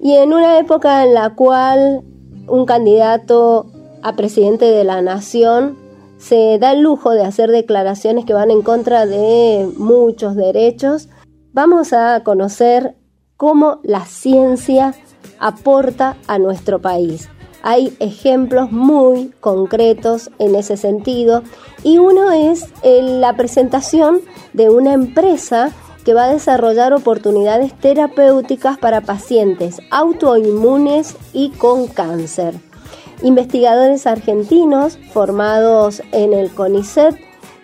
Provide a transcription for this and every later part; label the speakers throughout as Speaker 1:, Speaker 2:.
Speaker 1: Y en una época en la cual un candidato a presidente de la nación se da el lujo de hacer declaraciones que van en contra de muchos derechos, vamos a conocer cómo la ciencia aporta a nuestro país. Hay ejemplos muy concretos en ese sentido y uno es la presentación de una empresa que va a desarrollar oportunidades terapéuticas para pacientes autoinmunes y con cáncer. Investigadores argentinos formados en el CONICET,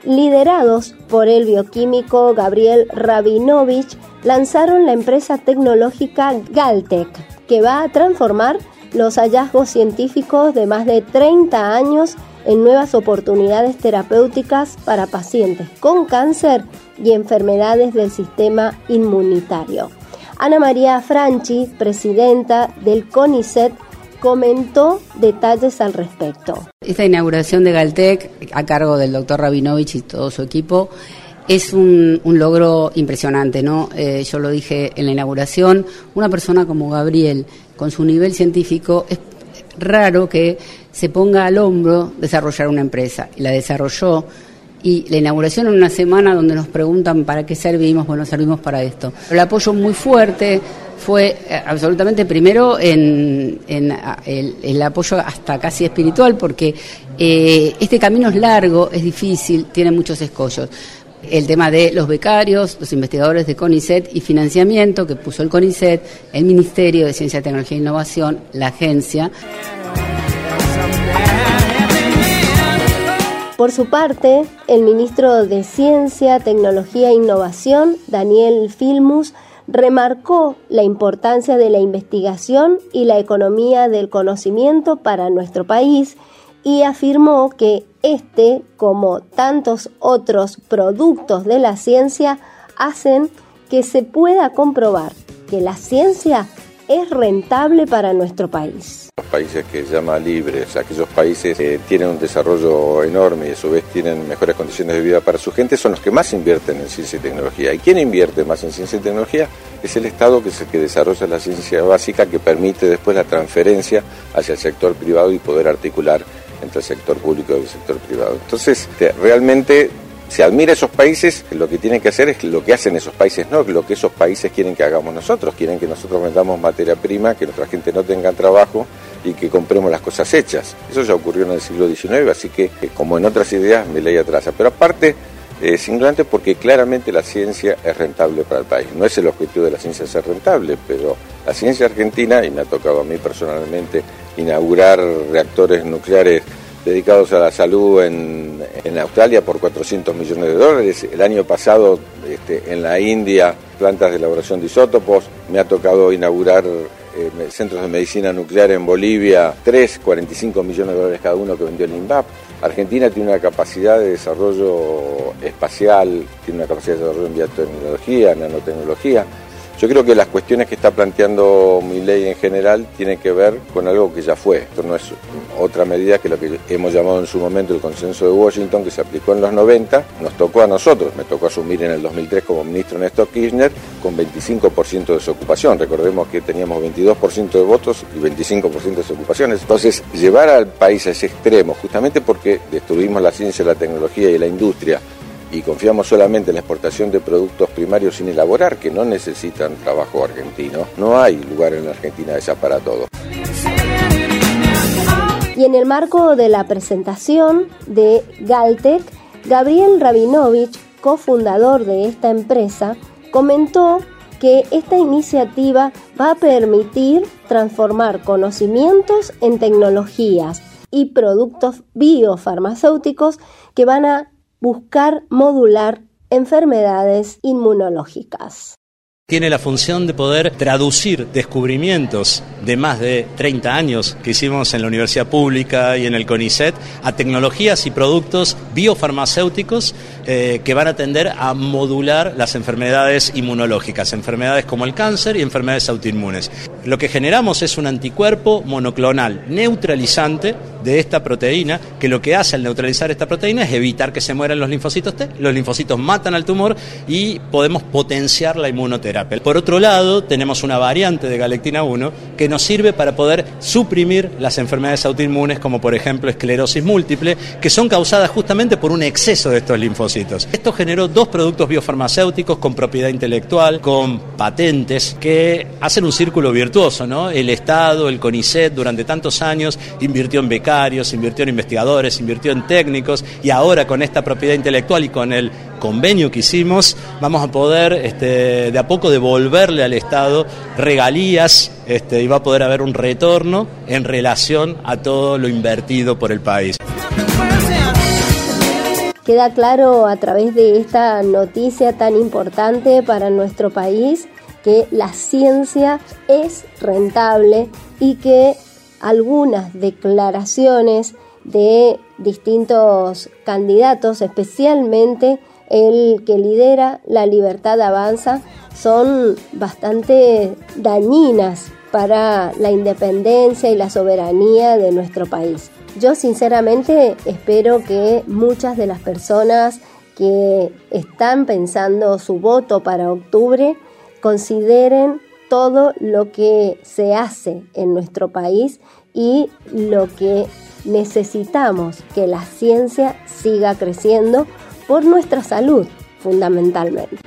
Speaker 1: liderados por el bioquímico Gabriel Rabinovich, lanzaron la empresa tecnológica Galtec, que va a transformar los hallazgos científicos de más de 30 años en nuevas oportunidades terapéuticas para pacientes con cáncer y enfermedades del sistema inmunitario. Ana María Franchi, presidenta del CONICET, comentó detalles al respecto.
Speaker 2: Esta inauguración de Galtec, a cargo del doctor Rabinovich y todo su equipo, es un, logro impresionante, ¿no? Eh, yo lo dije en la inauguración, una persona como Gabriel, con su nivel científico, es raro que se ponga al hombro desarrollar una empresa. Y la desarrolló y la inauguración en una semana donde nos preguntan para qué servimos, bueno, servimos para esto. El apoyo muy fuerte fue eh, absolutamente primero en, el, apoyo hasta casi espiritual, porque eh, este camino es largo, es difícil, tiene muchos escollos el tema de los becarios, los investigadores de CONICET y financiamiento que puso el CONICET, el Ministerio de Ciencia, Tecnología e Innovación, la agencia.
Speaker 1: Por su parte, el ministro de Ciencia, Tecnología e Innovación, Daniel Filmus, remarcó la importancia de la investigación y la economía del conocimiento para nuestro país y afirmó que este, como tantos otros productos de la ciencia, hacen que se pueda comprobar que la ciencia es rentable para nuestro país.
Speaker 3: Los países que llama libres, aquellos países que tienen un desarrollo enorme y a su vez tienen mejores condiciones de vida para su gente, son los que más invierten en ciencia y tecnología. ¿Y quién invierte más en ciencia y tecnología? Es el Estado que es el que desarrolla la ciencia básica que permite después la transferencia hacia el sector privado y poder articular entre el sector público y el sector privado. Entonces, realmente se admira esos países, lo que tienen que hacer es lo que hacen esos países, no lo que esos países quieren que hagamos nosotros, quieren que nosotros vendamos materia prima, que nuestra gente no tenga trabajo y que compremos las cosas hechas. Eso ya ocurrió en el siglo XIX, así que como en otras ideas me leí atrás. Pero aparte, es ignorante porque claramente la ciencia es rentable para el país. No es el objetivo de la ciencia ser rentable, pero la ciencia argentina, y me ha tocado a mí personalmente inaugurar reactores nucleares dedicados a la salud en, Australia por 400 millones de dólares. El año pasado este, en la India, plantas de elaboración de isótopos. Me ha tocado inaugurar eh, centros de medicina nuclear en Bolivia, 3, 45 millones de dólares cada uno que vendió el INVAP. Argentina tiene una capacidad de desarrollo espacial, tiene una capacidad de desarrollo en biotecnología, nanotecnología. Yo creo que las cuestiones que está planteando mi ley en general tienen que ver con algo que ya fue. Esto no es otra medida que lo que hemos llamado en su momento el consenso de Washington, que se aplicó en los 90, nos tocó a nosotros. Me tocó asumir en el 2003 como ministro Néstor Kirchner con 25% de desocupación. Recordemos que teníamos 22% de votos y 25% de desocupaciones. Entonces, llevar al país a ese extremo, justamente porque destruimos la ciencia, la tecnología y la industria, y confiamos solamente en la exportación de productos primarios sin elaborar que no necesitan trabajo argentino, no hay lugar en la Argentina esa para todo.
Speaker 1: Y en el marco de la presentación de Galtec, Gabriel Rabinovich, cofundador de esta empresa, comentó que esta iniciativa va a permitir transformar conocimientos en tecnologías y productos biofarmacéuticos que van a buscar modular enfermedades inmunológicas.
Speaker 4: Tiene la función de poder traducir descubrimientos de más de 30 años que hicimos en la Universidad Pública y en el CONICET a tecnologías y productos biofarmacéuticos eh, que van a tender a modular las enfermedades inmunológicas, enfermedades como el cáncer y enfermedades autoinmunes. Lo que generamos es un anticuerpo monoclonal neutralizante de esta proteína, que lo que hace al neutralizar esta proteína es evitar que se mueran los linfocitos T. Los linfocitos matan al tumor y podemos potenciar la inmunoterapia. Por otro lado, tenemos una variante de galectina 1 que nos sirve para poder suprimir las enfermedades autoinmunes, como por ejemplo esclerosis múltiple, que son causadas justamente por un exceso de estos linfocitos. Esto generó dos productos biofarmacéuticos con propiedad intelectual, con patentes, que hacen un círculo virtuoso, ¿no? El Estado, el CONICET, durante tantos años invirtió en becarios, invirtió en investigadores, invirtió en técnicos, y ahora con esta propiedad intelectual y con el convenio que hicimos, vamos a poder este, de a poco devolverle al Estado regalías este, y va a poder haber un retorno en relación a todo lo invertido por el país.
Speaker 1: Queda claro a través de esta noticia tan importante para nuestro país que la ciencia es rentable y que algunas declaraciones de distintos candidatos, especialmente el que lidera la libertad avanza, son bastante dañinas para la independencia y la soberanía de nuestro país. Yo sinceramente espero que muchas de las personas que están pensando su voto para octubre consideren todo lo que se hace en nuestro país y lo que necesitamos que la ciencia siga creciendo por nuestra salud fundamentalmente.